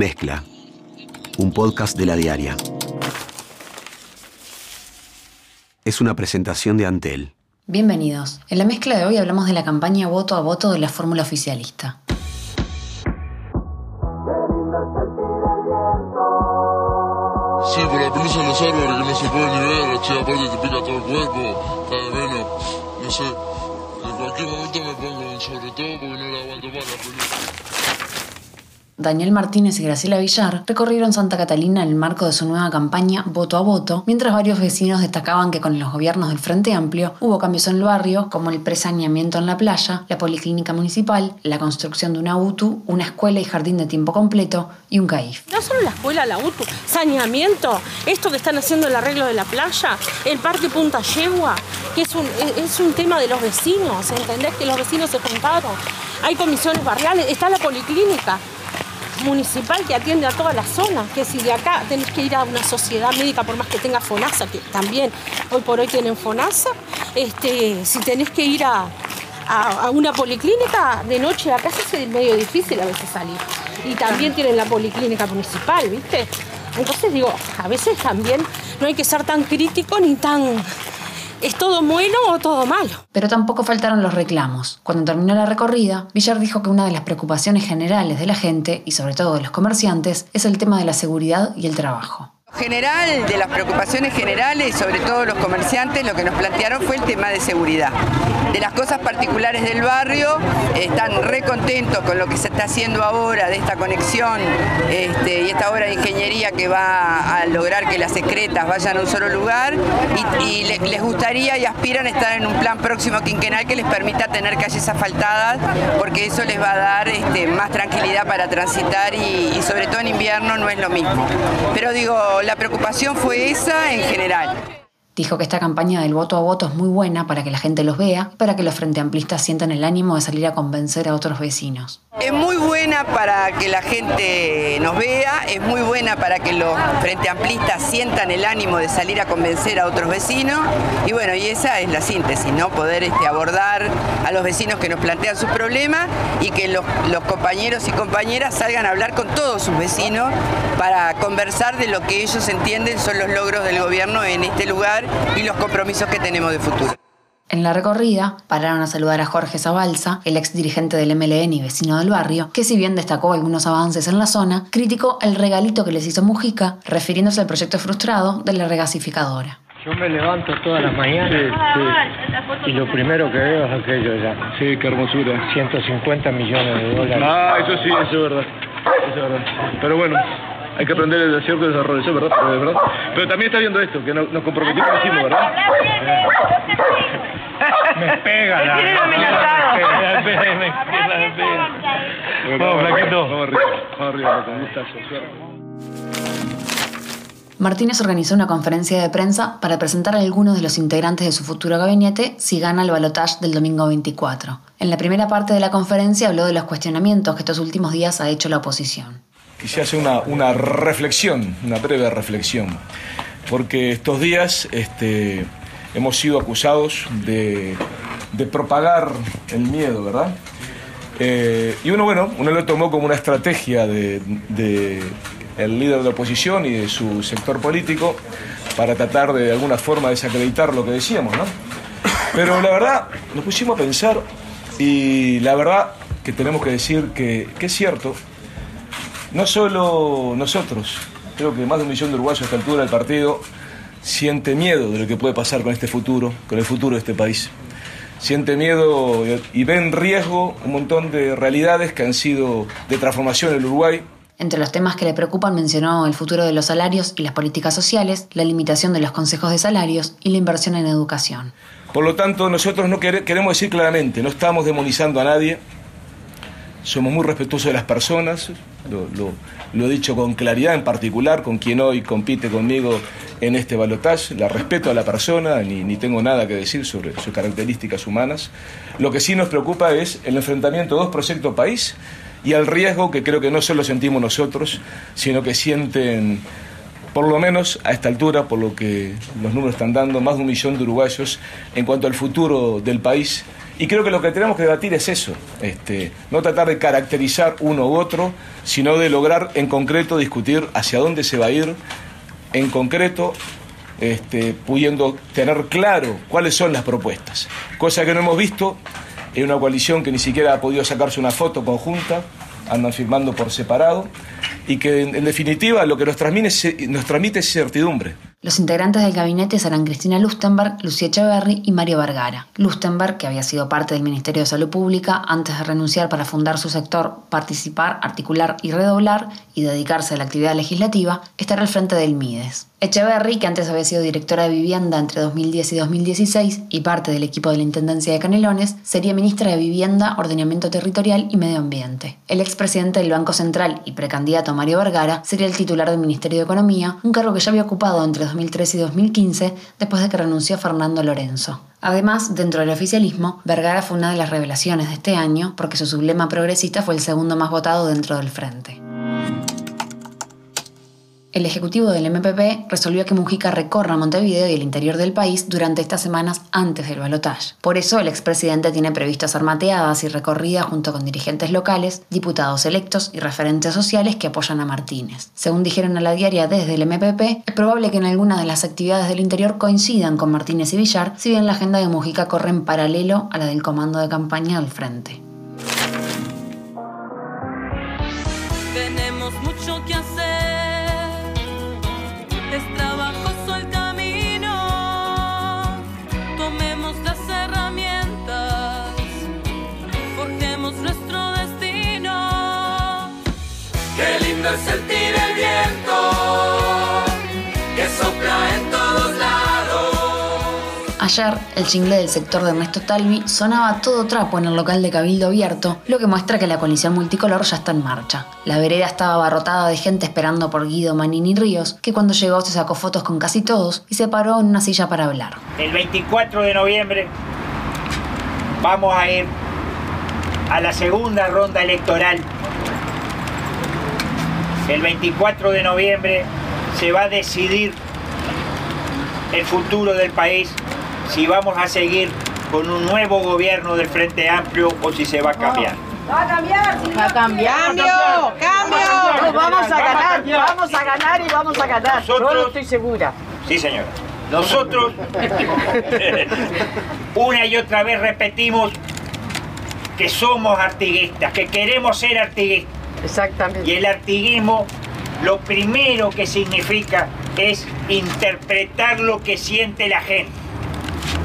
Mezcla, un podcast de la diaria. Es una presentación de Antel. Bienvenidos. En la mezcla de hoy hablamos de la campaña voto a voto de la fórmula oficialista. Sí, por la pelusa de los árboles que no se puede ni ver, che, aparte te pica todo el cuerpo, está de menos, no sé. En cualquier momento me pongo un sobre todo porque no la aguanto más la pelusa. Daniel Martínez y Graciela Villar recorrieron Santa Catalina en el marco de su nueva campaña Voto a Voto, mientras varios vecinos destacaban que con los gobiernos del Frente Amplio hubo cambios en el barrio, como el presaneamiento en la playa, la policlínica municipal, la construcción de una UTU, una escuela y jardín de tiempo completo y un CAIF. No solo la escuela, la UTU, saneamiento, esto que están haciendo el arreglo de la playa, el parque Punta Yegua, que es un, es un tema de los vecinos, ¿entendés? Que los vecinos se juntaron. Hay comisiones barriales, está la policlínica municipal que atiende a toda la zona, que si de acá tenés que ir a una sociedad médica, por más que tenga FONASA, que también hoy por hoy tienen FONASA, este, si tenés que ir a, a, una policlínica de noche acá se hace medio difícil a veces salir. Y también tienen la policlínica municipal, ¿viste? Entonces digo, a veces también no hay que ser tan crítico ni tan ¿Es todo bueno o todo malo? Pero tampoco faltaron los reclamos. Cuando terminó la recorrida, Villar dijo que una de las preocupaciones generales de la gente, y sobre todo de los comerciantes, es el tema de la seguridad y el trabajo. General, de las preocupaciones generales, sobre todo los comerciantes, lo que nos plantearon fue el tema de seguridad. De las cosas particulares del barrio, están re contentos con lo que se está haciendo ahora, de esta conexión este, y esta obra de ingeniería que va a lograr que las secretas vayan a un solo lugar y, y le- les gustaría y aspiran a estar en un plan próximo quinquenal que les permita tener calles asfaltadas, porque eso les va a dar este, más tranquilidad para transitar y, y sobre todo en invierno no es lo mismo. Pero digo, la preocupación fue esa en general. Dijo que esta campaña del voto a voto es muy buena para que la gente los vea para que los frente amplistas sientan el ánimo de salir a convencer a otros vecinos. Es muy buena para que la gente nos vea, es muy buena para que los frente amplistas sientan el ánimo de salir a convencer a otros vecinos y bueno, y esa es la síntesis, ¿no? Poder este, abordar a los vecinos que nos plantean sus problemas y que los compañeros y compañeras salgan a hablar con todos sus vecinos para conversar de lo que ellos entienden son los logros del gobierno en este lugar y los compromisos que tenemos de futuro. En la recorrida pararon a saludar a Jorge Zabalza, el ex dirigente del MLN y vecino del barrio, que si bien destacó algunos avances en la zona, criticó el regalito que les hizo Mujica, refiriéndose al proyecto frustrado de la regasificadora. Yo me levanto todas las mañanas y lo primero que veo es aquello ya. Sí, qué hermosura. 150 millones de dólares. Ah, eso sí, eso es verdad. Eso es verdad. Pero bueno, hay que aprender el cierto desarrollo, eso es verdad, verdad. Pero también está viendo esto, que no- nos comprometimos hicimos, ¿verdad? Me pega la... Me pega, me pega. Vamos, flaquito. Vamos arriba, vamos arriba, con. Martínez organizó una conferencia de prensa para presentar a algunos de los integrantes de su futuro gabinete si gana el balotaje del domingo 24. En la primera parte de la conferencia habló de los cuestionamientos que estos últimos días ha hecho la oposición. Quisiera hacer una, reflexión, una breve reflexión, porque estos días este, hemos sido acusados de, propagar el miedo, ¿verdad? Eh, y uno, bueno, uno lo tomó como una estrategia de, de el líder de la oposición y de su sector político para tratar de, alguna forma desacreditar lo que decíamos, ¿no? Pero la verdad, nos pusimos a pensar y la verdad que tenemos que decir que es cierto, no solo nosotros, creo que más de un millón de uruguayos a esta altura del partido siente miedo de lo que puede pasar con este futuro, con el futuro de este país. Siente miedo y ve en riesgo un montón de realidades que han sido de transformación en el Uruguay. Entre los temas que le preocupan mencionó el futuro de los salarios y las políticas sociales, la limitación de los consejos de salarios y la inversión en educación. Por lo tanto, nosotros no quere- queremos decir claramente, no estamos demonizando a nadie, somos muy respetuosos de las personas, lo, he dicho con claridad, en particular con quien hoy compite conmigo en este balotaje, la respeto a la persona, ni, tengo nada que decir sobre sus características humanas. Lo que sí nos preocupa es el enfrentamiento dos proyectos país y al riesgo que creo que no solo sentimos nosotros, sino que sienten por lo menos a esta altura, por lo que los números están dando, más de un millón de uruguayos en cuanto al futuro del país Y creo que lo que tenemos que debatir es eso, este, no tratar de caracterizar uno u otro, sino de lograr en concreto discutir hacia dónde se va a ir, en concreto, este, pudiendo tener claro cuáles son las propuestas, cosa que no hemos visto en una coalición que ni siquiera ha podido sacarse una foto conjunta, andan firmando por separado, y que en, definitiva lo que nos transmite, nos transmite es certidumbre. Los integrantes del gabinete serán Cristina Lustenberg, Lucía Echeverry y Mario Vergara. Lustenberg, que había sido parte del Ministerio de Salud Pública antes de renunciar para fundar su sector Participar, Articular y Redoblar y dedicarse a la actividad legislativa, estará al frente del MIDES. Echeverry, que antes había sido directora de vivienda entre 2010 y 2016 y parte del equipo de la Intendencia de Canelones, sería ministra de Vivienda, Ordenamiento Territorial y Medio Ambiente. El expresidente del Banco Central y precandidato Mario Vergara sería el titular del Ministerio de Economía, un cargo que ya había ocupado entre 2013 y 2015 después de que renunció Fernando Lorenzo. Además, dentro del oficialismo, Vergara fue una de las revelaciones de este año porque su sublema progresista fue el segundo más votado dentro del frente. El ejecutivo del MPP resolvió que Mujica recorra Montevideo y el interior del país durante estas semanas antes del balotaje. Por eso, el expresidente tiene previsto hacer mateadas y recorridas junto con dirigentes locales, diputados electos y referentes sociales que apoyan a Martínez. Según dijeron a la diaria desde el MPP, es probable que en algunas de las actividades del interior coincidan con Martínez y Villar, si bien la agenda de Mujica corre en paralelo a la del comando de campaña del frente. Qué lindo es sentir el viento que sopla en todos lados. Ayer, el jingle del sector de Ernesto Talvi sonaba todo trapo en el local de Cabildo Abierto, lo que muestra que la coalición multicolor ya está en marcha. La vereda estaba abarrotada de gente esperando por Guido Manini Ríos, que cuando llegó se sacó fotos con casi todos y se paró en una silla para hablar. El 24 de noviembre vamos a ir a la segunda ronda electoral. El 24 de noviembre se va a decidir el futuro del país, si vamos a seguir con un nuevo gobierno del Frente Amplio o si se va a cambiar. Va a cambiar, Va a cambiar. ¡Cambio! ¡Cambio! Nos vamos a ganar, vamos a ganar y vamos a ganar. Yo Nosotros- lo estoy segura. Sí, señora. Nosotros una y otra vez repetimos que somos artiguistas, que queremos ser artiguistas. Exactamente. Y el artiguismo lo primero que significa es interpretar lo que siente la gente.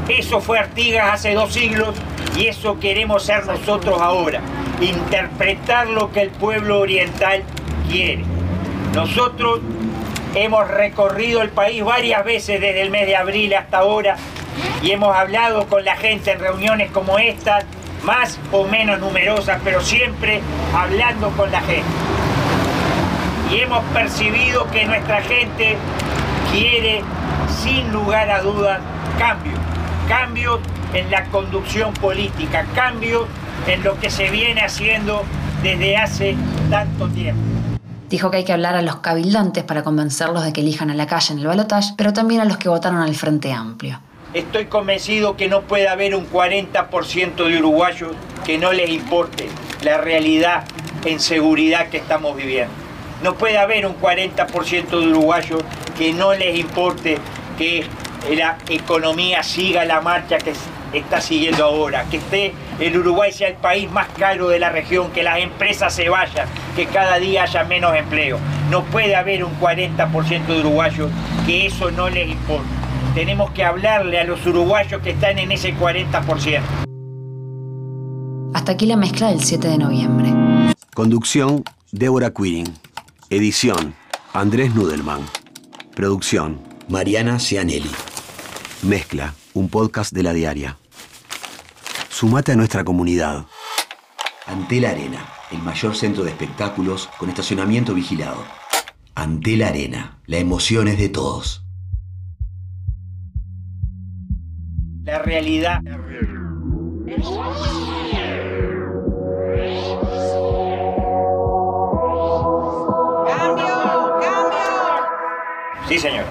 Eso fue Artigas hace dos siglos y eso queremos ser nosotros ahora. Interpretar lo que el pueblo oriental quiere. Nosotros hemos recorrido el país varias veces desde el mes de abril hasta ahora y hemos hablado con la gente en reuniones como estas, más o menos numerosas, pero siempre hablando con la gente. Y hemos percibido que nuestra gente quiere, sin lugar a dudas, cambios. Cambios en la conducción política, cambios en lo que se viene haciendo desde hace tanto tiempo. Dijo que hay que hablar a los cabildantes para convencerlos de que elijan a la calle en el balotaje, pero también a los que votaron al Frente Amplio. Estoy convencido que no puede haber un 40% de uruguayos que no les importe la realidad en seguridad que estamos viviendo. No puede haber un 40% de uruguayos que no les importe que la economía siga la marcha que está siguiendo ahora, que esté el Uruguay sea el país más caro de la región, que las empresas se vayan, que cada día haya menos empleo. No puede haber un 40% de uruguayos que eso no les importe. Tenemos que hablarle a los uruguayos que están en ese 40%. Hasta aquí la mezcla del 7 de noviembre. Conducción, Débora Quirin. Edición, Andrés Nudelman. Producción, Mariana Cianelli. Mezcla, un podcast de la diaria. Sumate a nuestra comunidad. Antel Arena, el mayor centro de espectáculos con estacionamiento vigilado. Antel Arena, la emoción es de todos. Realidad. ¡Cambio! ¡Cambio! Sí, señor.